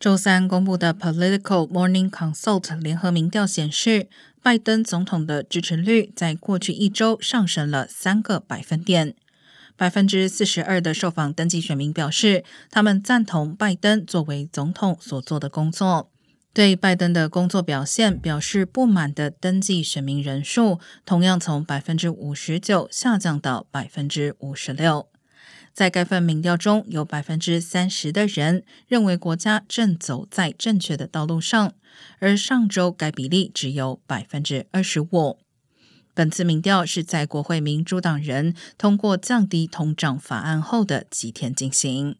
周三公布的 Political Morning Consult 联合民调显示，拜登总统的支持率在过去一周上升了三个百分点。百分之四十二的受访登记选民表示，他们赞同拜登作为总统所做的工作。对拜登的工作表现表示不满的登记选民人数，同样从百分之五十九下降到百分之五十六。在该份民调中，有百分之三十的人认为国家正走在正确的道路上，而上周该比例只有百分之二十五。本次民调是在国会民主党人通过降低通胀法案后的几天进行。